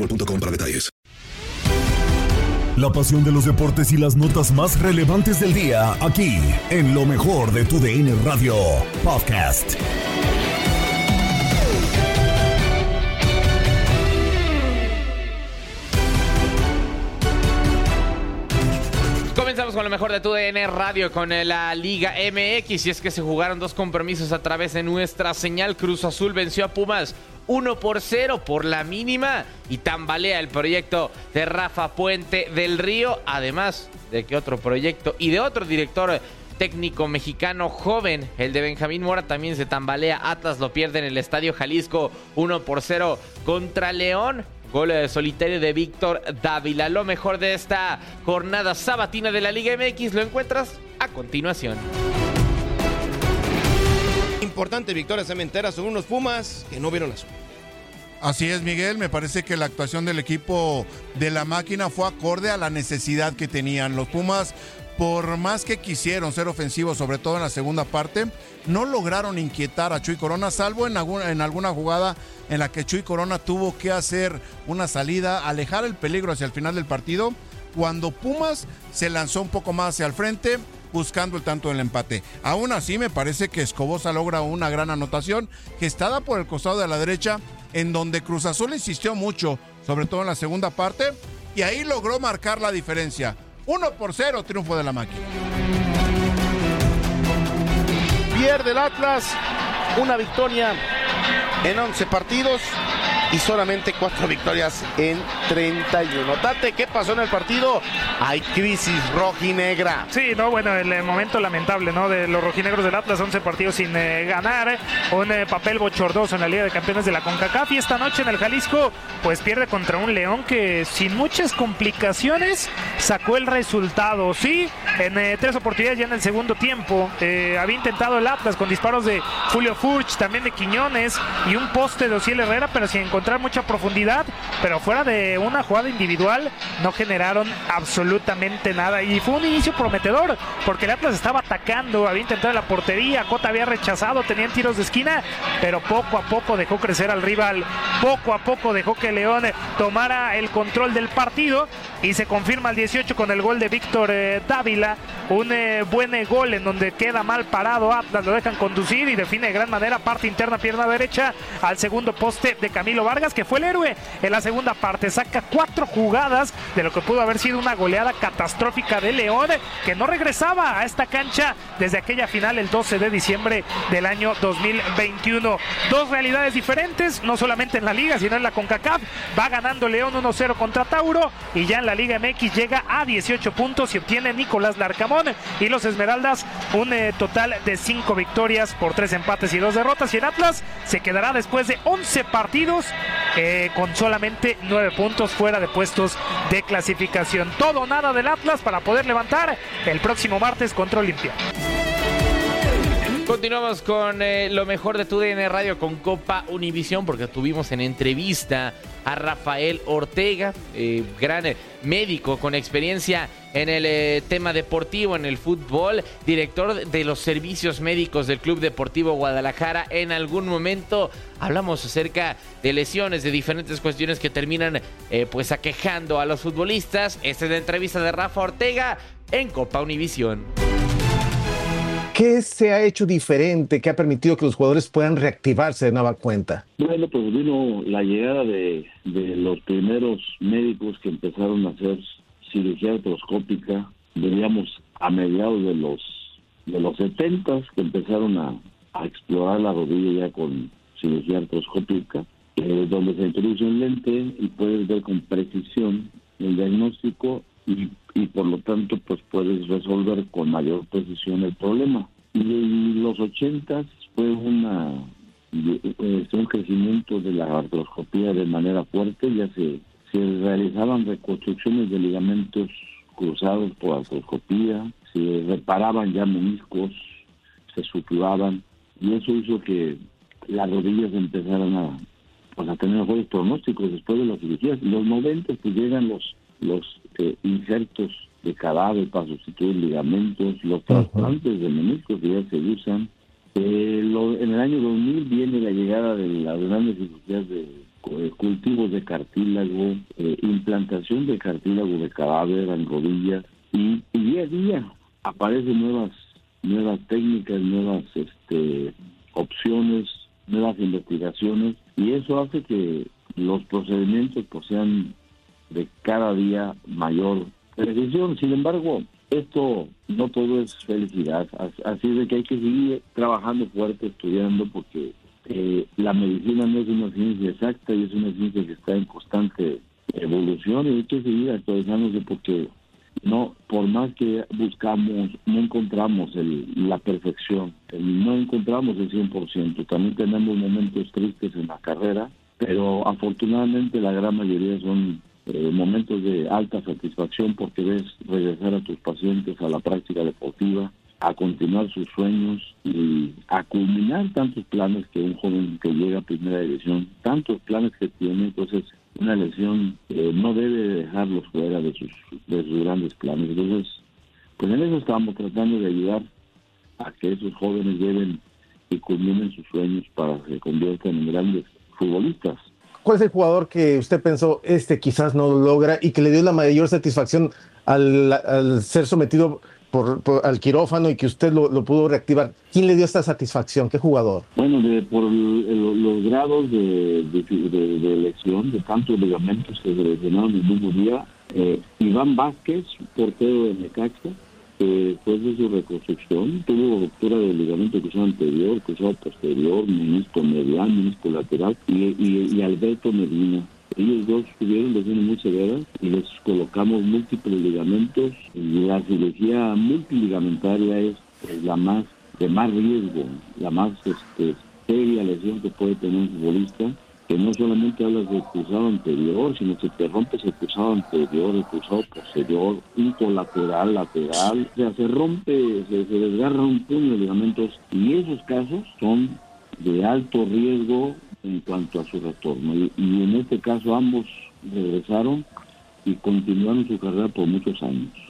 boostmobile.com para detalles. La pasión de los deportes y las notas más relevantes del día, aquí, en lo mejor de tu DN Radio Podcast. Comenzamos con lo mejor de tu DN Radio con la Liga MX y es que se jugaron dos compromisos a través de nuestra señal. Cruz Azul venció a Pumas 1 por 0 por la mínima y tambalea el proyecto de Rafa Puente del Río, además de que otro proyecto y de otro director técnico mexicano joven, el de Benjamín Mora, también se tambalea. Atlas lo pierde en el Estadio Jalisco 1 por 0 contra León. Gol eh, solitario de Víctor Dávila. Lo mejor de esta jornada sabatina de la Liga MX lo encuentras a continuación. Importante victoria cementera sobre unos Pumas que no vieron la. Así es, Miguel. Me parece que la actuación del equipo de la máquina fue acorde a la necesidad que tenían. Los Pumas, por más que quisieron ser ofensivos, sobre todo en la segunda parte, no lograron inquietar a Chuy Corona, salvo en alguna, en alguna jugada en la que Chuy Corona tuvo que hacer una salida, alejar el peligro hacia el final del partido, cuando Pumas se lanzó un poco más hacia el frente buscando el tanto del empate. Aún así, me parece que Escobosa logra una gran anotación está por el costado de la derecha, en donde Cruz Azul insistió mucho, sobre todo en la segunda parte, y ahí logró marcar la diferencia. 1 por 0, triunfo de la máquina. Pierde el Atlas una victoria en 11 partidos y solamente cuatro victorias en 31. Tate, ¿qué pasó en el partido? Hay crisis rojinegra. Sí, no, bueno, el eh, momento lamentable, ¿no? De los rojinegros del Atlas, 11 partidos sin eh, ganar, un eh, papel bochornoso en la Liga de Campeones de la CONCACAF y esta noche en el Jalisco, pues pierde contra un León que sin muchas complicaciones sacó el resultado. Sí, en tres oportunidades ya en el segundo tiempo, había intentado el Atlas con disparos de Julio Furch, también de Quiñones y un poste de Ociel Herrera, pero sin encontrar mucha profundidad, pero fuera de una jugada individual no generaron absolutamente nada. Y fue un inicio prometedor porque el Atlas estaba atacando, había intentado la portería, Cota había rechazado, tenían tiros de esquina, pero poco a poco dejó crecer al rival, poco a poco dejó que León tomara el control del partido y se confirma el 18 con el gol de Víctor eh, Dávila un eh, buen eh, gol en donde queda mal parado Atlas, lo dejan conducir y define de gran manera parte interna, pierna derecha al segundo poste de Camilo Vargas, que fue el héroe en la segunda parte. Saca cuatro jugadas de lo que pudo haber sido una goleada catastrófica de León, que no regresaba a esta cancha desde aquella final el 12 de diciembre del año 2021. Dos realidades diferentes, no solamente en la liga, sino en la CONCACAF. Va ganando León 1-0 contra Tauro y ya en la Liga MX llega a 18 puntos y obtiene Nicolás Larcamón y los Esmeraldas un eh, total de 5 victorias por 3 empates y 2 derrotas y en Atlas se quedará después de 11 partidos eh, con solamente 9 puntos fuera de puestos de clasificación. Todo nada del Atlas para poder levantar el próximo martes contra Olimpia. Continuamos con eh, lo mejor de tu DN Radio con Copa Univisión porque tuvimos en entrevista a Rafael Ortega, eh, gran eh, médico con experiencia en el tema deportivo, en el fútbol, director de los servicios médicos del Club Deportivo Guadalajara. En algún momento hablamos acerca de lesiones, de diferentes cuestiones que terminan pues aquejando a los futbolistas. Esta es la entrevista de Rafa Ortega en Copa Univisión. ¿Qué se ha hecho diferente que ha permitido que los jugadores puedan reactivarse de nueva cuenta? Bueno, pues vino la llegada de, los primeros médicos que empezaron a hacer cirugía artroscópica, veníamos a mediados de los de los 70 que empezaron a, explorar la rodilla ya con cirugía artroscópica, eh, donde se introduce un lente y puedes ver con precisión el diagnóstico y, y por lo tanto pues puedes resolver con mayor precisión el problema. Y en los ochentas fue una eh, un crecimiento de la artroscopía de manera fuerte, ya se, se realizaban reconstrucciones de ligamentos cruzados por artroscopía, se reparaban ya meniscos, se sutuaban y eso hizo que las rodillas empezaran a, pues, a tener mejores pronósticos después de las cirugías. Los 90 pues llegan los los eh, injertos de cadáver para sustituir ligamentos, los trasplantes de meniscos que ya se usan. Eh, en el año 2000 viene la llegada de las grandes cirugías de eh, cultivos de cartílago, implantación de cartílago de cadáver en rodillas y, día a día aparecen nuevas nuevas técnicas, nuevas este, opciones, nuevas investigaciones y eso hace que los procedimientos pues sean de cada día mayor precisión. Sin embargo, esto no todo es felicidad, así de que hay que seguir trabajando fuerte, estudiando, porque eh, la medicina no es una ciencia exacta y es una ciencia que está en constante evolución y hay que seguir actualizándose porque no, por más que buscamos, no encontramos el, la perfección, no encontramos el 100%, también tenemos momentos tristes en la carrera, pero afortunadamente la gran mayoría son eh, momentos de alta satisfacción porque ves regresar a tus pacientes a la práctica deportiva, a continuar sus sueños y a culminar tantos planes que un joven que llega a primera división, tantos planes que tiene, entonces una lesión eh, no debe dejarlos fuera de sus, de sus grandes planes. Entonces, pues en eso estamos tratando de ayudar a que esos jóvenes lleven y culminen sus sueños para que se conviertan en grandes futbolistas. ¿Cuál es el jugador que usted pensó, este quizás no lo logra y que le dio la mayor satisfacción al, ser sometido por, al quirófano y que usted lo, pudo reactivar? ¿Quién le dio esta satisfacción? ¿Qué jugador? Bueno, por los grados de, de, lesión, de tantos ligamentos que se lesionaron el mismo día, eh, Iván Vázquez, portero de Necaxa, después de su reconstrucción tuvo ruptura del ligamento cruzado anterior, cruzado posterior, menisco medial, menisco lateral y, Alberto Medina. Ellos dos tuvieron lesiones muy severas y les colocamos múltiples ligamentos. La cirugía multiligamentaria es, la más de más riesgo, la más este, seria lesión que puede tener un futbolista que no solamente hablas del cruzado anterior, sino que te rompes el cruzado anterior, el cruzado posterior, un colateral, lateral, o sea, se rompe, se, desgarra un puño de ligamentos y esos casos son de alto riesgo en cuanto a su retorno. Y en este caso ambos regresaron y continuaron su carrera por muchos años.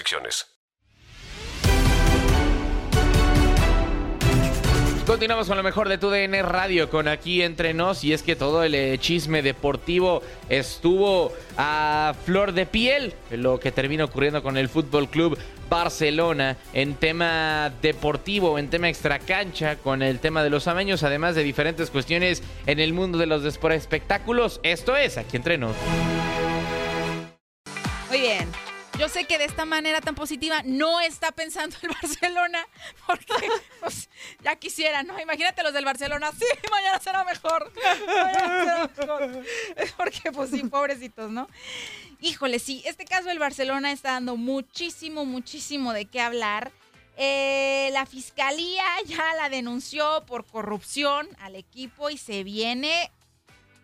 restricciones. Continuamos con lo mejor de tu DN Radio con aquí entre nos y es que todo el eh, chisme deportivo estuvo a flor de piel, lo que termina ocurriendo con el Fútbol Club Barcelona en tema deportivo, en tema extracancha, con el tema de los amaños, además de diferentes cuestiones en el mundo de los espectáculos. Esto es aquí entre nos. Yo sé que de esta manera tan positiva no está pensando el Barcelona, porque pues, ya quisiera, ¿no? Imagínate los del Barcelona, sí, mañana será mejor. Mañana será mejor. Porque, pues sí, pobrecitos, ¿no? Híjole, sí, este caso del Barcelona está dando muchísimo, muchísimo de qué hablar. Eh, la fiscalía ya la denunció por corrupción al equipo y se viene,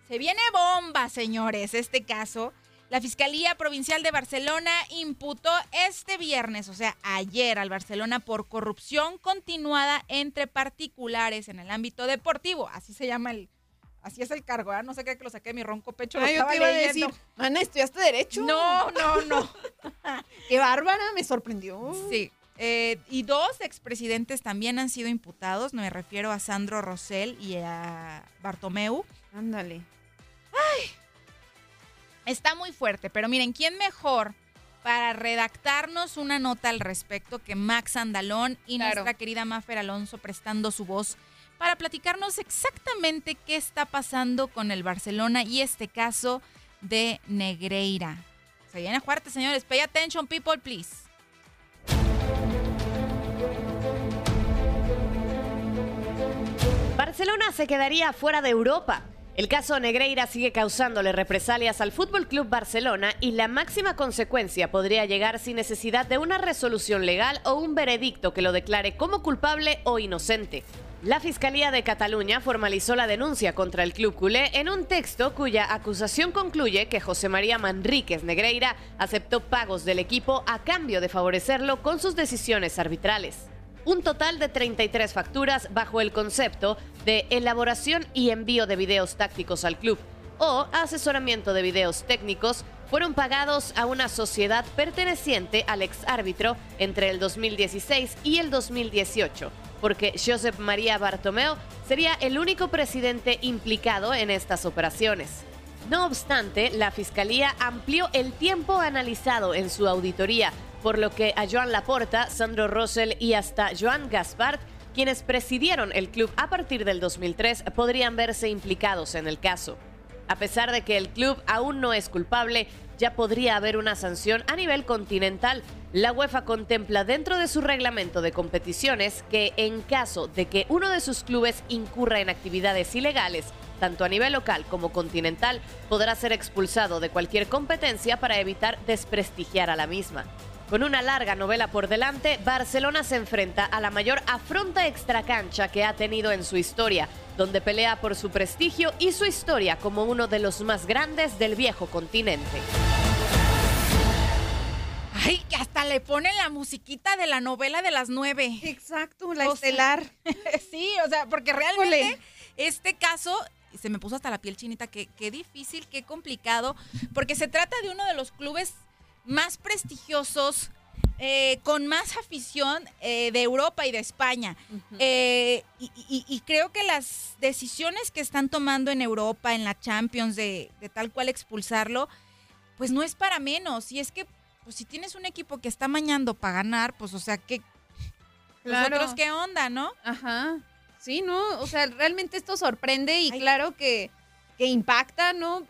se viene bomba, señores, este caso. La Fiscalía Provincial de Barcelona imputó este viernes, o sea, ayer al Barcelona por corrupción continuada entre particulares en el ámbito deportivo. Así se llama el, así es el cargo, ¿eh? No sé qué que lo saqué de mi ronco pecho. lo Ay, yo te iba a decir, Ana, ¿estudiaste Derecho? No, no, no. Qué bárbara, me sorprendió. Sí. eh, y dos expresidentes también han sido imputados. Me refiero a Sandro Rosell y a Bartomeu. Ándale. Ay, está muy fuerte, pero miren, ¿quién mejor para redactarnos una nota al respecto que Max Andalón y Claro. nuestra querida Mafer Alonso prestando su voz para platicarnos exactamente qué está pasando con el Barcelona y este caso de Negreira? Se viene fuerte, señores. Pay attention, people, please. Barcelona se quedaría fuera de Europa. El caso Negreira sigue causándole represalias al Fútbol Club Barcelona y la máxima consecuencia podría llegar sin necesidad de una resolución legal o un veredicto que lo declare como culpable o inocente. La Fiscalía de Cataluña formalizó la denuncia contra el club culé en un texto cuya acusación concluye que José María Manríquez Negreira aceptó pagos del equipo a cambio de favorecerlo con sus decisiones arbitrales un total de 33 facturas bajo el concepto de elaboración y envío de videos tácticos al club o asesoramiento de videos técnicos fueron pagados a una sociedad perteneciente al exárbitro entre el 2016 y el 2018, porque Josep María Bartomeu sería el único presidente implicado en estas operaciones. No obstante, la Fiscalía amplió el tiempo analizado en su auditoría, por lo que a Joan Laporta, Sandro Rosell y hasta Joan Gaspard, quienes presidieron el club a partir del 2003, podrían verse implicados en el caso. A pesar de que el club aún no es culpable, ya podría haber una sanción a nivel continental. La UEFA contempla dentro de su reglamento de competiciones que en caso de que uno de sus clubes incurra en actividades ilegales, tanto a nivel local como continental, podrá ser expulsado de cualquier competencia para evitar desprestigiar a la misma. Con una larga novela por delante, Barcelona se enfrenta a la mayor afronta extracancha que ha tenido en su historia, donde pelea por su prestigio y su historia como uno de los más grandes del viejo continente. Ay, que hasta le ponen la musiquita de la novela de las nueve. Exacto, la O sea, estelar. sí, o sea, porque realmente este caso se me puso hasta la piel chinita, que qué difícil, qué complicado, porque se trata de uno de los clubes más prestigiosos, eh, con más afición eh, de Europa y de España. Eh, y, y- y creo que las decisiones que están tomando en Europa, en la Champions, de, de tal cual expulsarlo, pues no es para menos. Y es que, pues si tienes un equipo que está mañando para ganar, pues o sea, que... Claro. Nosotros qué onda, ¿no? Ajá. Sí, ¿no? O sea, realmente esto sorprende y claro que, que impacta, ¿no?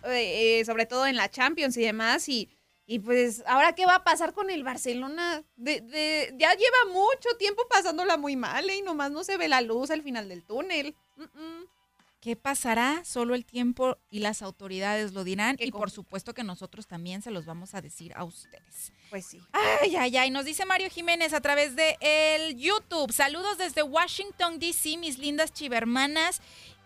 Sobre todo en la Champions y demás. Y, y pues, ¿ahora qué va a pasar con el Barcelona? De, de- ya lleva mucho tiempo pasándola muy mal, ¿eh? Y nomás no se ve la luz al final del túnel. Mm, mm. ¿Qué pasará? Solo el tiempo y las autoridades lo dirán. Y por supuesto que nosotros también se los vamos a decir a ustedes. Pues sí. Ay, ay, ay. Nos dice Mario Jiménez a través de el YouTube. Saludos desde Washington, D.C., mis lindas chivermanas.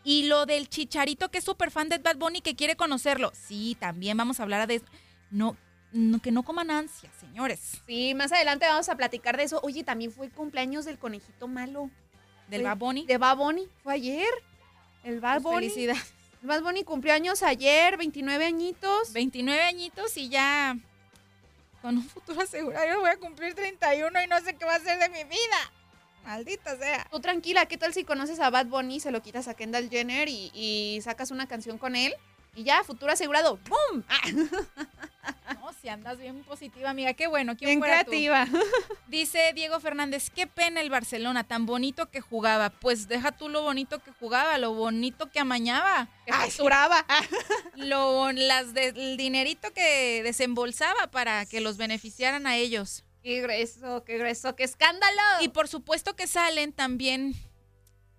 Y lo del chicharito que es súper fan de Bad Bunny que quiere conocerlo. Sí, también vamos a hablar de No, no, que no coman ansia, señores. Sí, más adelante vamos a platicar de eso. Oye, también fue el cumpleaños del conejito malo. ¿Del Bad Bunny? De Bad Bunny. Fue ayer. El Bad Pues Bunny. felicidades. El Bad Bunny cumplió años ayer, 29 añitos. 29 añitos y ya con un futuro asegurado. Yo voy a cumplir 31 y no sé qué va a ser de mi vida. Maldita sea. Tú tranquila, ¿qué tal si conoces a Bad Bunny, se lo quitas a Kendall Jenner y, y sacas una canción con él? Y ya, futuro asegurado. ¡Bum! No, si andas bien positiva, amiga. Qué bueno. ¿Quién Bien fuera tú? creativa. Dice Diego Fernández, qué pena el Barcelona, tan bonito que jugaba. Pues deja tú lo bonito que jugaba, lo bonito que amañaba. Que facturaba. Lo, las de- el dinerito que desembolsaba para que los beneficiaran a ellos. Qué grueso, qué grueso, qué escándalo. Y por supuesto que salen también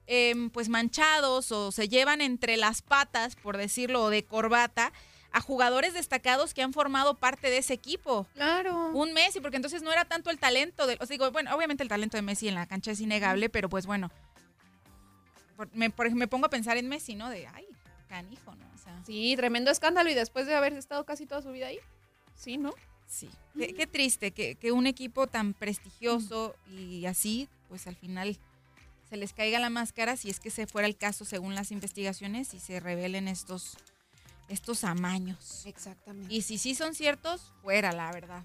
em, pues manchados o se llevan entre las patas, por decirlo, o de corbata, a jugadores destacados que han formado parte de ese equipo. Claro. Un Messi, porque entonces no era tanto el talento de, o sea, digo, bueno, obviamente el talento de Messi en la cancha es innegable, pero pues bueno, por- me, por me pongo a pensar en Messi, ¿no? De, ay, canijo, ¿no? O sea, Sí, tremendo escándalo y después de haber estado casi toda su vida ahí. Sí, ¿no? sí. Qué, qué triste que, que un equipo tan prestigioso y así, pues al final se les caiga la máscara si es que se fuera el caso según las investigaciones y se revelen estos, estos amaños. Exactamente. Y si sí son ciertos, fuera, la verdad.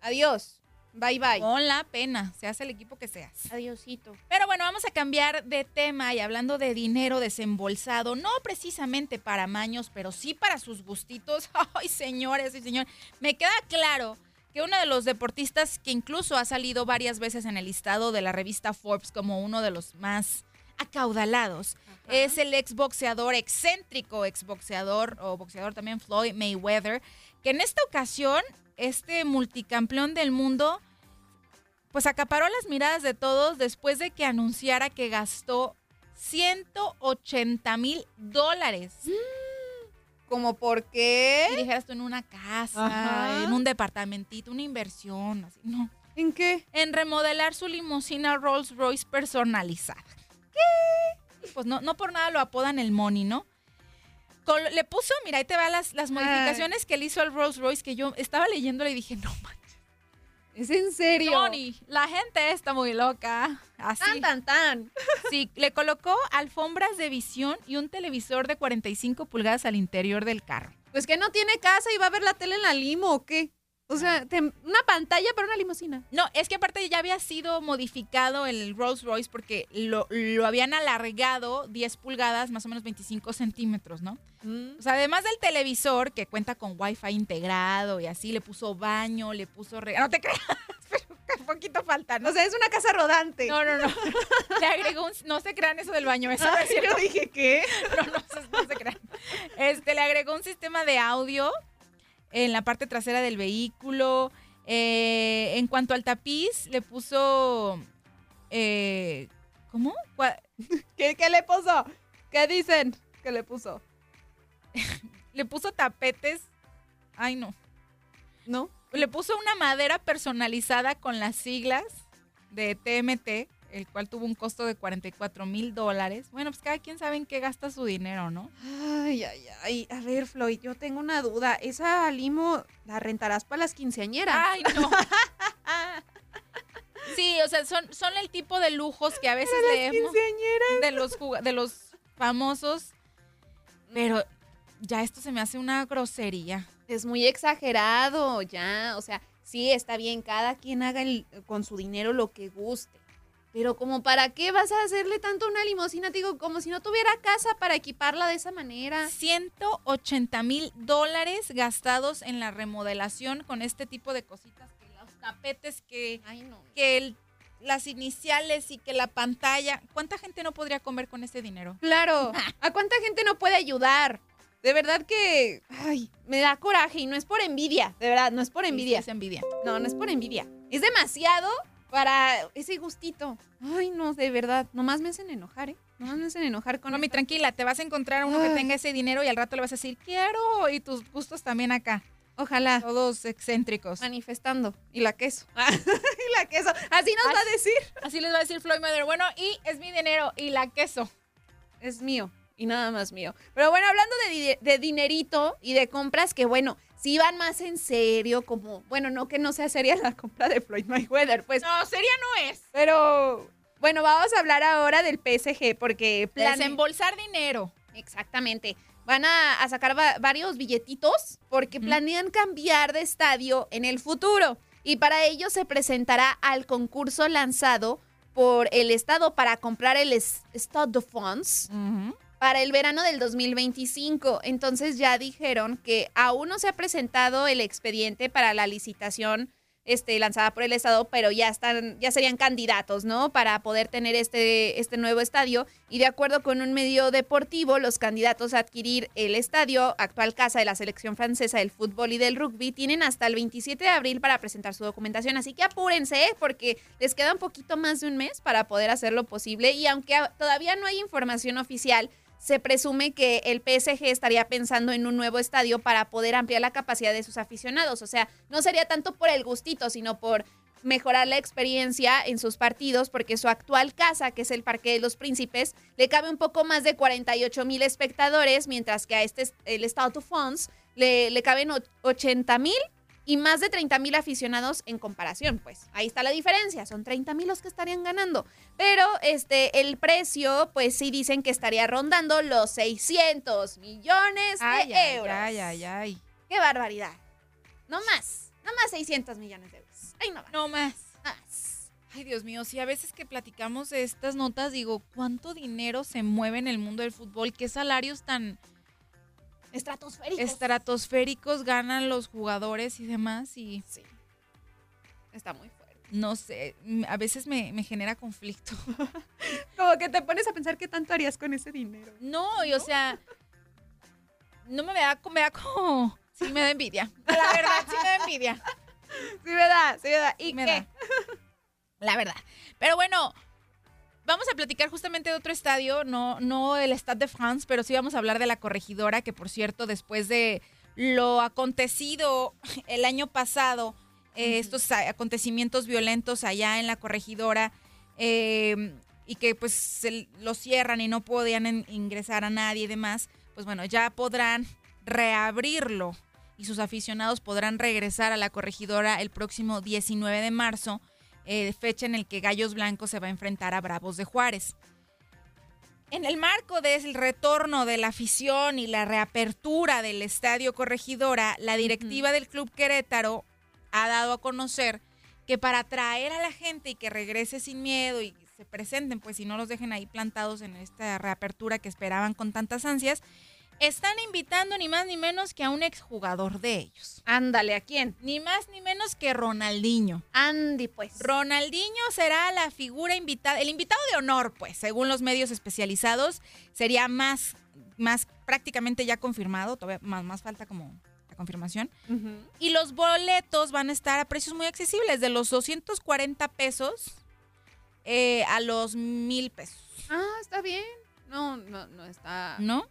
Adiós. Bye bye. Con la pena, seas el equipo que seas. Adiosito. Pero bueno, vamos a cambiar de tema y hablando de dinero desembolsado, no precisamente para maños, pero sí para sus gustitos. Ay, señores y señores, me queda claro que uno de los deportistas que incluso ha salido varias veces en el listado de la revista Forbes como uno de los más acaudalados es el exboxeador excéntrico, exboxeador o boxeador también Floyd Mayweather, que en esta ocasión este multicampeón del mundo pues acaparó las miradas de todos después de que anunciara que gastó 180 mil dólares. ¿Como por qué? Dijeras tú en una casa, Ajá. en un departamentito, una inversión, así. No. ¿En qué? En remodelar su limusina Rolls Royce personalizada. ¿Qué? Pues no, no por nada lo apodan el Money, ¿no? Le puso, mira, ahí te va las, las modificaciones que le hizo al Rolls Royce que yo estaba leyéndole y dije, no manches. ¿Es en serio? Money, la gente está muy loca. Así. Tan, tan, tan. Sí, le colocó alfombras de visión y un televisor de 45 pulgadas al interior del carro. Pues que no tiene casa y va a ver la tele en la limo o qué. O sea, te- una pantalla para una limusina. No, es que aparte ya había sido modificado el Rolls Royce porque lo, lo habían alargado 10 pulgadas, más o menos 25 centímetros, ¿no? O sea, además del televisor que cuenta con Wi-Fi integrado y así, le puso baño, le puso... re- No te creas, pero un poquito falta, ¿no? O sea, es una casa rodante. No, no, no. Le agregó un... No se crean eso del baño, eso no Ay, es cierto. yo dije, ¿qué? No, no, no se crean. Este, le agregó un sistema de audio en la parte trasera del vehículo. Eh, en cuanto al tapiz, le puso... eh, ¿Cómo? ¿Qué, qué le puso? ¿Qué dicen? ¿Qué le puso? Le puso tapetes... Ay, no. ¿No? Le puso una madera personalizada con las siglas de TMT, el cual tuvo un costo de 44 mil dólares. Bueno, pues cada quien sabe en qué gasta su dinero, ¿no? Ay, ay, ay. A ver, Floyd, yo tengo una duda. ¿Esa limo la rentarás para las quinceañeras? Ay, no. Sí, o sea, son, son el tipo de lujos que a veces las leemos quinceañeras. de los, de los famosos, pero ya esto se me hace una grosería. Es muy exagerado, ya. O sea, sí, está bien, cada quien haga el- con su dinero lo que guste. Pero como para qué vas a hacerle tanto una limusina, Te digo, como si no tuviera casa para equiparla de esa manera. 180 mil dólares gastados en la remodelación con este tipo de cositas, que los tapetes, que, Ay, no. que el- las iniciales y que la pantalla. ¿Cuánta gente no podría comer con ese dinero? Claro. ¿A cuánta gente no puede ayudar? De verdad que, ay, me da coraje y no es por envidia, de verdad, no es por envidia. Es envidia. No, no es por envidia. Es demasiado para ese gustito. Ay, no, de verdad. Nomás me hacen enojar, ¿eh? Nomás me hacen enojar con. Mami, esta- tranquila, te vas a encontrar a uno que tenga ese dinero y al rato le vas a decir, quiero. Y tus gustos también acá. Ojalá. Todos excéntricos. Manifestando. Y la queso. y la queso. Así nos va a decir. Así les va a decir Floyd Mayweather. Bueno, y es mi dinero y la queso. Es mío. Y nada más mío. Pero bueno, hablando de, de dinerito y de compras que, bueno, si van más en serio, como, bueno, no que no sea seria la compra de Floyd Mayweather, pues. No, seria no es. Pero, bueno, vamos a hablar ahora del PSG, porque plan- Desembolsar dinero. Exactamente. Van a, a sacar va- varios billetitos porque planean cambiar de estadio en el futuro. Y para ello se presentará al concurso lanzado por el Estado para comprar el es- Stade de France para el verano del 2025. Entonces ya dijeron que aún no se ha presentado el expediente para la licitación este, lanzada por el Estado, pero ya están, ya serían candidatos, ¿no? Para poder tener este, este nuevo estadio. Y de acuerdo con un medio deportivo, los candidatos a adquirir el estadio, actual casa de la selección francesa del fútbol y del rugby, tienen hasta el 27 de abril para presentar su documentación. Así que apúrense, ¿eh? porque les queda un poquito más de un mes para poder hacerlo posible. Y aunque todavía no hay información oficial, se presume que el PSG estaría pensando en un nuevo estadio para poder ampliar la capacidad de sus aficionados. O sea, no sería tanto por el gustito, sino por mejorar la experiencia en sus partidos, porque su actual casa, que es el Parque de los Príncipes, le cabe un poco más de 48 mil espectadores, mientras que a este, el Stade de France, le, le caben och- 80 mil y más de 30 mil aficionados en comparación, pues ahí está la diferencia, son 30 mil los que estarían ganando. Pero este, el precio, pues sí dicen que estaría rondando los 600 millones de Ay, euros. ay, ay, ay. ¡Qué barbaridad! No más, no más 600 millones de euros. Ay, no más. No más. Más. Ay, Dios mío, sí, a veces que platicamos de estas notas, digo, ¿cuánto dinero se mueve en el mundo del fútbol? ¿Qué salarios tan Estratosféricos. estratosféricos ganan los jugadores y demás? Y Sí. Está muy fuerte. no sé, a veces me, me genera conflicto. Como que te pones a pensar qué tanto harías con ese dinero. No, y o sea, no me da, me da como... Sí, me da envidia. La verdad, sí me da envidia. Sí, ¿verdad? Sí, ¿verdad? ¿Y me qué? da. La verdad. Pero bueno, vamos a platicar justamente de otro estadio, no, no el Stade de France, pero sí vamos a hablar de la corregidora, que por cierto, después de lo acontecido el año pasado, eh, estos acontecimientos violentos allá en la corregidora, eh, y que pues se lo cierran y no podían en- ingresar a nadie y demás, pues bueno, ya podrán reabrirlo y sus aficionados podrán regresar a la corregidora el próximo 19 de marzo, eh, fecha en el que Gallos Blancos se va a enfrentar a Bravos de Juárez. En el marco del retorno de la afición y la reapertura del Estadio Corregidora, la directiva del Club Querétaro ha dado a conocer que para atraer a la gente y que regrese sin miedo y se presenten, pues si no los dejen ahí plantados en esta reapertura que esperaban con tantas ansias, están invitando ni más ni menos que a un exjugador de ellos. Ándale, ¿a quién? Ni más ni menos que Ronaldinho. Andy, pues. Ronaldinho será la figura invitada, el invitado de honor, pues, según los medios especializados, sería más, más prácticamente ya confirmado, todavía más, más falta como la confirmación. Y los boletos van a estar a precios muy accesibles, de los 240 pesos eh, a los mil pesos. Ah, está bien. No, no, no está ¿No?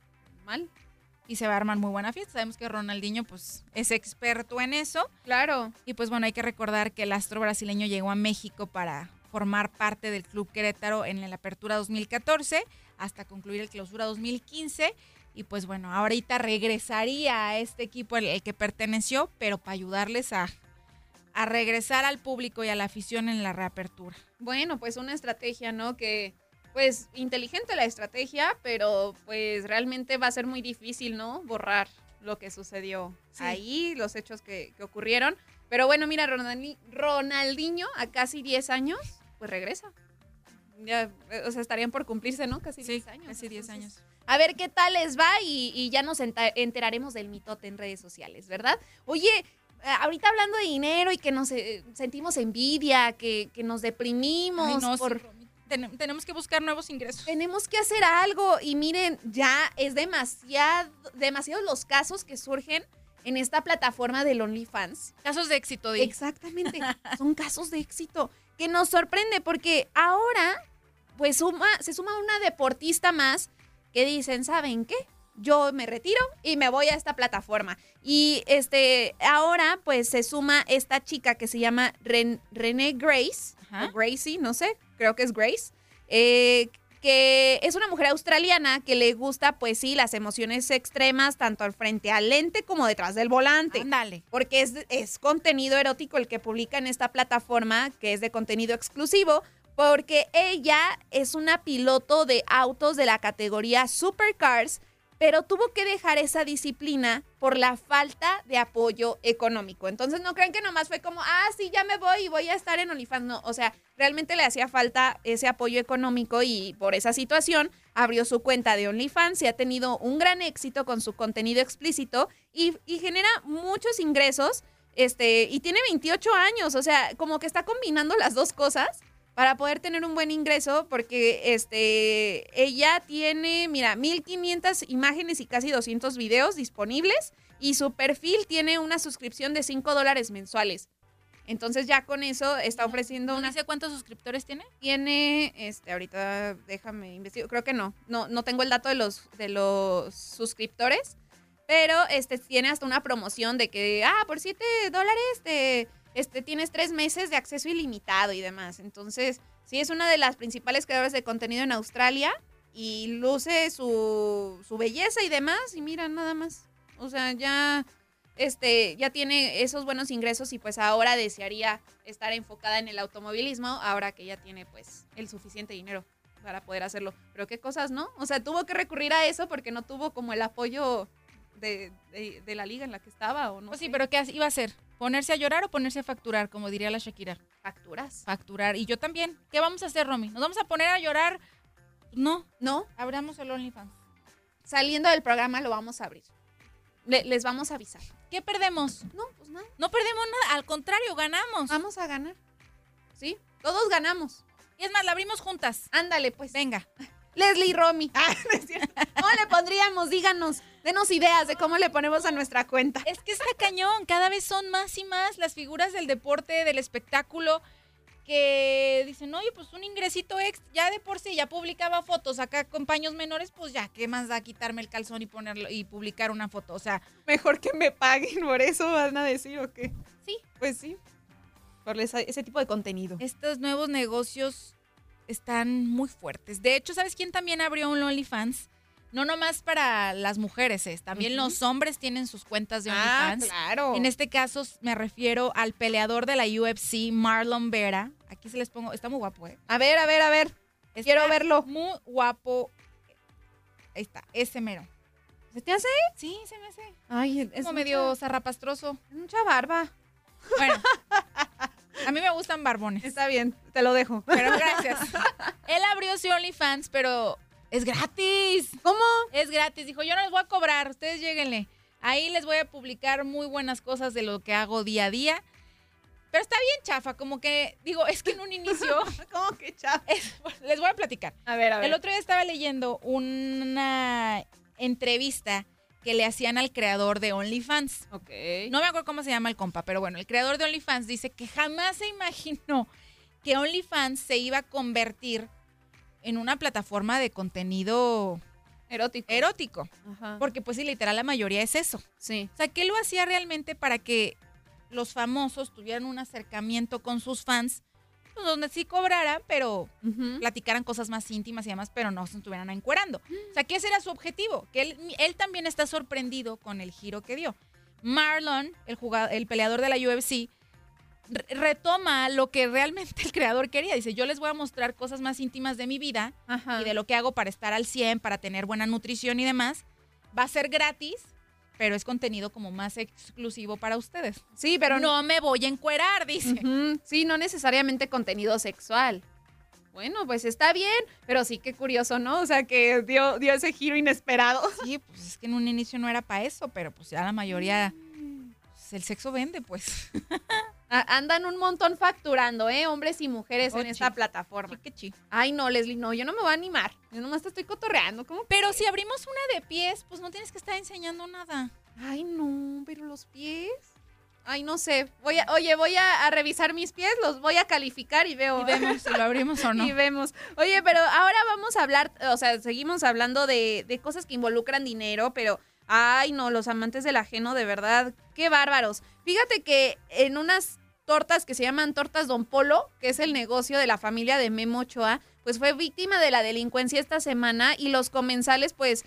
Y se va a armar muy buena fiesta. Sabemos que Ronaldinho, pues, es experto en eso. Claro. Y pues bueno, hay que recordar que el astro brasileño llegó a México para formar parte del Club Querétaro en la apertura 2014 hasta concluir el clausura 2015. Y pues bueno, ahorita regresaría a este equipo al al que perteneció, pero para ayudarles a, a regresar al público y a la afición en la reapertura. Bueno, pues una estrategia, ¿no? Que, pues, inteligente la estrategia, pero pues realmente va a ser muy difícil, ¿no? Borrar lo que sucedió Sí. ahí, los hechos que, que ocurrieron. Pero bueno, mira, Ronaldi- Ronaldinho a casi 10 años, pues regresa. Ya, o sea, estarían por cumplirse, ¿no? Casi 10 años. Casi 10 Entonces, años. A ver qué tal les va y, y ya nos enteraremos del mitote en redes sociales, ¿verdad? Oye, eh, ahorita hablando de dinero y que nos eh, sentimos envidia, que, que nos deprimimos Ay, no, sí, por... Ten- tenemos que buscar nuevos ingresos. Tenemos que hacer algo y miren, ya es demasiado, demasiado los casos que surgen en esta plataforma del OnlyFans. Casos de éxito, Di. Exactamente, son casos de éxito. que nos sorprende porque ahora pues suma, se suma una deportista más que dicen, ¿saben qué? Yo me retiro y me voy a esta plataforma. Y este, ahora pues se suma esta chica que se llama Ren- René Grace, o Gracie, no sé, creo que es Grace, eh, que es una mujer australiana que le gusta, pues sí, las emociones extremas, tanto al frente al lente como detrás del volante. Ándale. Porque es, es contenido erótico el que publica en esta plataforma, que es de contenido exclusivo, porque ella es una piloto de autos de la categoría Supercars, pero tuvo que dejar esa disciplina por la falta de apoyo económico. Entonces no creen que nomás fue como, ah, sí, ya me voy y voy a estar en OnlyFans. No, o sea, realmente le hacía falta ese apoyo económico y por esa situación abrió su cuenta de OnlyFans y ha tenido un gran éxito con su contenido explícito y, y genera muchos ingresos. Este, y tiene 28 años, o sea, como que está combinando las dos cosas para poder tener un buen ingreso, porque este, ella tiene, mira, 1500 imágenes y casi 200 videos disponibles y su perfil tiene una suscripción de 5 dólares mensuales. Entonces ya con eso está ofreciendo una... ¿Dice cuántos suscriptores tiene? Tiene, este, ahorita déjame investigar, creo que no, no, no tengo el dato de los, de los suscriptores, pero este, tiene hasta una promoción de que, ah, por 7 dólares te, este, tienes tres meses de acceso ilimitado y demás. Entonces, sí es una de las principales creadoras de contenido en Australia y luce su, su belleza y demás y mira, nada más. O sea, ya este, ya tiene esos buenos ingresos y pues ahora desearía estar enfocada en el automovilismo, ahora que ya tiene pues el suficiente dinero para poder hacerlo. Pero qué cosas, ¿no? O sea, tuvo que recurrir a eso porque no tuvo como el apoyo de, de- de la liga en la que estaba o no. Pues sí, pero ¿qué iba a hacer? ¿Ponerse a llorar o ponerse a facturar, como diría la Shakira? Facturas. Facturar. Y yo también. ¿Qué vamos a hacer, Romy? ¿Nos vamos a poner a llorar? No. No. Abramos el OnlyFans. Saliendo del programa lo vamos a abrir. Le- les vamos a avisar. ¿Qué perdemos? No, pues nada. No perdemos nada, al contrario, ganamos. Vamos a ganar. ¿Sí? Todos ganamos. Y es más, la abrimos juntas. Ándale, pues. Venga. Leslie y Romy. Ah, no es cierto. ¿Cómo le pondríamos? Díganos. Denos ideas de cómo le ponemos a nuestra cuenta. Es que está cañón, cada vez son más y más las figuras del deporte, del espectáculo, que dicen, oye, pues un ingresito extra, ya de por sí, ya publicaba fotos acá con paños menores, pues ya, ¿qué más da quitarme el calzón y ponerlo y publicar una foto? O sea, Mejor que me paguen por eso, van a decir, ¿o qué? Sí. Pues sí. Por esa- ese tipo de contenido. estos nuevos negocios están muy fuertes. De hecho, ¿sabes quién también abrió un OnlyFans? No nomás para las mujeres, es, también los hombres tienen sus cuentas de Ah, OnlyFans. claro. En este caso me refiero al peleador de la UFC, Marlon Vera. Aquí se les pongo, está muy guapo, ¿eh? A ver, a ver, a ver. Quiero verlo. Muy guapo. Ahí está, ese mero. ¿Se te hace? Sí, se me hace. Ay, es Como mucha- medio zarrapastroso. Mucha barba. Bueno, a mí me gustan barbones. Está bien, te lo dejo. Pero gracias. Él abrió su OnlyFans, pero es gratis. ¿Cómo? Es gratis. Dijo, yo no les voy a cobrar, ustedes lléguenle. Ahí les voy a publicar muy buenas cosas de lo que hago día a día. Pero está bien chafa, como que, digo, es que en un inicio... ¿Cómo que chafa? Es- les voy a platicar. A ver, a ver. El otro día estaba leyendo una entrevista que le hacían al creador de OnlyFans. Ok. No me acuerdo cómo se llama el compa, pero bueno, el creador de OnlyFans dice que jamás se imaginó que OnlyFans se iba a convertir en una plataforma de contenido Erótico. erótico. Ajá. Porque pues sí, literal, la mayoría es eso. Sí. O sea, que él lo hacía realmente para que los famosos tuvieran un acercamiento con sus fans, pues, donde sí cobraran, pero Ujú. platicaran cosas más íntimas y demás, pero no se estuvieran encuerando. O sea, que ese era su objetivo, que él, él también está sorprendido con el giro que dio. Marlon, el, jugador, el peleador de la UFC, retoma lo que realmente el creador quería. Dice, yo les voy a mostrar cosas más íntimas de mi vida Ajá. y de lo que hago para estar al 100, para tener buena nutrición y demás. Va a ser gratis, pero es contenido como más exclusivo para ustedes. Sí, pero no me voy a encuerar, dice. Ujú, Sí, no necesariamente contenido sexual. Bueno, pues está bien, pero sí que curioso, ¿no? O sea, que dio, dio ese giro inesperado. Sí, pues es que en un inicio no era para eso, pero pues ya la mayoría, pues, el sexo vende, pues. Andan un montón facturando, ¿eh? Hombres y mujeres en Ochi. esta plataforma. Chiquichi. Ay, no, Leslie, no, yo no me voy a animar. Yo nomás te estoy cotorreando. ¿Cómo? Pero si abrimos una de pies, pues no tienes que estar enseñando nada. Ay, no, pero los pies. Ay, no sé. Voy a, oye, voy a, a revisar mis pies, los voy a calificar y veo. Y vemos si lo abrimos o no. Y vemos. Oye, pero ahora vamos a hablar, o sea, seguimos hablando de, de cosas que involucran dinero, pero. Ay, no, los amantes del ajeno, de verdad, qué bárbaros. Fíjate que en unas tortas que se llaman tortas Don Polo, que es el negocio de la familia de Memo Ochoa, pues fue víctima de la delincuencia esta semana y los comensales pues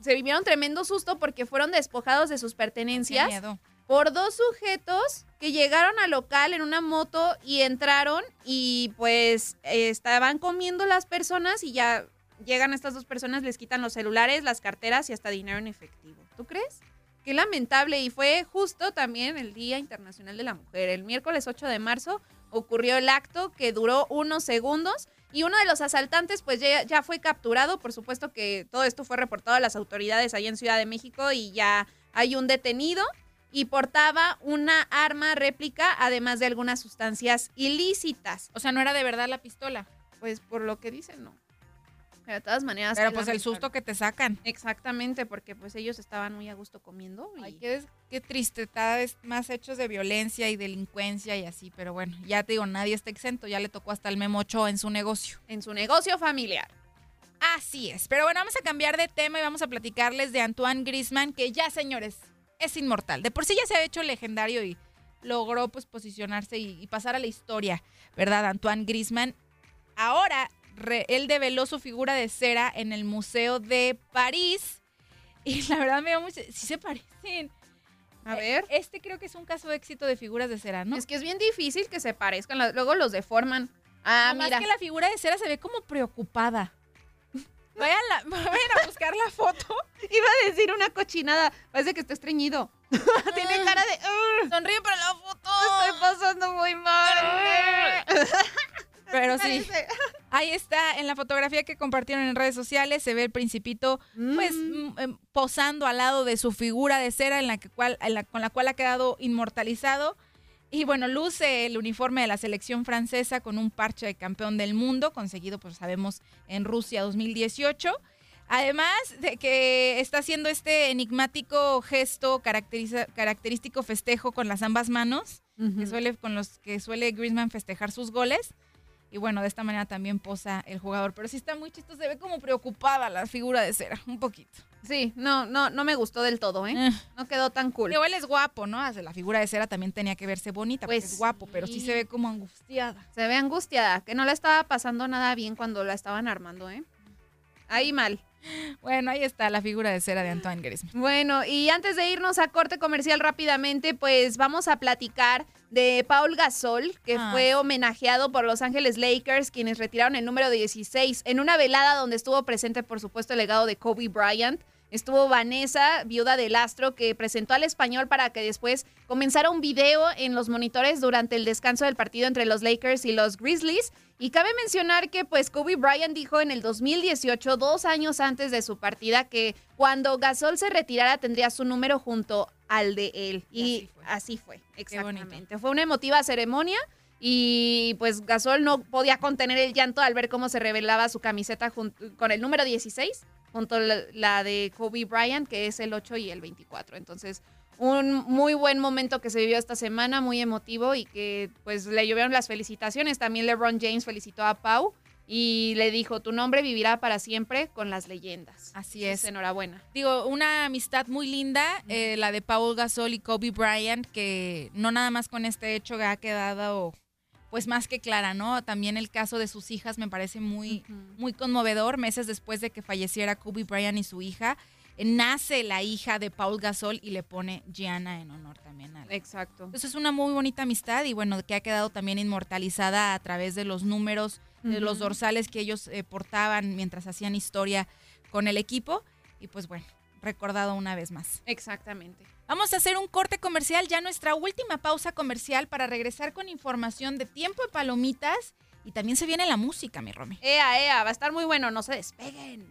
se vivieron tremendo susto porque fueron despojados de sus pertenencias por dos sujetos que llegaron al local en una moto y entraron y pues eh, estaban comiendo las personas y ya llegan estas dos personas, les quitan los celulares, las carteras y hasta dinero en efectivo. ¿Tú crees? Qué lamentable y fue justo también el Día Internacional de la Mujer. El miércoles 8 de marzo ocurrió el acto que duró unos segundos y uno de los asaltantes pues ya, ya fue capturado. Por supuesto que todo esto fue reportado a las autoridades ahí en Ciudad de México y ya hay un detenido y portaba una arma réplica además de algunas sustancias ilícitas. O sea, no era de verdad la pistola. Pues por lo que dicen, no. Pero de todas maneras. Pero qué pues el susto que te sacan. Exactamente, porque pues ellos estaban muy a gusto comiendo. Y... Ay, qué, qué triste, cada vez más hechos de violencia y delincuencia y así, pero bueno, ya te digo, nadie está exento, ya le tocó hasta el Memo Ochoa en su negocio. En su negocio familiar. Así es, pero bueno, vamos a cambiar de tema y vamos a platicarles de Antoine Grisman, que ya, señores, es inmortal. De por sí ya se ha hecho legendario y logró pues posicionarse y, y pasar a la historia, ¿verdad? Antoine Grisman. Ahora, re- él develó su figura de cera en el Museo de París y la verdad me dio mucho... Sí se parecen. A Eh, ver. Este creo que es un caso de éxito de figuras de cera, ¿no? Es que es bien difícil que se parezcan, luego los deforman. Ah, mira. que la figura de cera se ve como preocupada. Vayan, la- vayan a buscar la foto. Iba a decir una cochinada. Parece que está estreñido. Tiene cara de. "Ugh, Sonríe para la foto. Estoy pasando muy mal. Pero sí, Parece- ahí está en la fotografía que compartieron en redes sociales, se ve el principito pues Mm. em, posando al lado de su figura de cera en la que cual, en la- con la cual ha quedado inmortalizado. Y bueno, luce el uniforme de la selección francesa con un parche de campeón del mundo, conseguido, pues sabemos, en Rusia 2018. Además de que está haciendo este enigmático gesto característico festejo con las ambas manos, que suele, con los que suele Griezmann festejar sus goles. Y bueno, de esta manera también posa el jugador. Pero sí está muy chistoso, se ve como preocupada la figura de cera, un poquito. Sí, no, no, no me gustó del todo, ¿eh? Eh. No quedó tan cool. Digo, él es guapo, ¿no? La figura de cera también tenía que verse bonita, pues es guapo, pero sí sí. se ve como angustiada. Se ve angustiada, que no la estaba pasando nada bien cuando la estaban armando, ¿eh? Ahí mal. Bueno, ahí está la figura de cera de Antoine Griezmann. Bueno, y antes de irnos a corte comercial rápidamente, pues vamos a platicar de Paul Gasol, que Ah. fue homenajeado por Los Ángeles Lakers, quienes retiraron el número 16 en una velada donde estuvo presente, por supuesto, el legado de Kobe Bryant. Estuvo Vanessa, viuda del astro, que presentó al español para que después comenzara un video en los monitores durante el descanso del partido entre los Lakers y los Grizzlies. Y cabe mencionar que pues Kobe Bryant dijo en el 2018, dos años antes de su partida, que cuando Gasol se retirara tendría su número junto al de él. Y, así fue, exactamente. Fue una emotiva ceremonia y pues Gasol no podía contener el llanto al ver cómo se revelaba su camiseta con el número 16 junto a la, de Kobe Bryant, que es el 8 y el 24. Entonces, un muy buen momento que se vivió esta semana, muy emotivo y que pues le llovieron las felicitaciones. También LeBron James felicitó a Pau y le dijo, tu nombre vivirá para siempre con las leyendas. Así es. Enhorabuena. Digo, una amistad muy linda, eh, la de Paul Gasol y Kobe Bryant, que no nada más con este hecho ha quedado pues más que clara, ¿no? También el caso de sus hijas me parece muy, muy conmovedor. Meses después de que falleciera Kobe Bryant y su hija, eh, nace la hija de Paul Gasol y le pone Gianna en honor también a la- Exacto. Entonces es una muy bonita amistad y bueno, que ha quedado también inmortalizada a través de los números, de los dorsales que ellos eh, portaban mientras hacían historia con el equipo. Y pues bueno, recordado una vez más. Exactamente. Vamos a hacer un corte comercial, ya nuestra última pausa comercial para regresar con información de tiempo de palomitas y también se viene la música, mi Romy. Ea, ea, va a estar muy bueno, no se despeguen.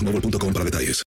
boostmobile.com para detalles.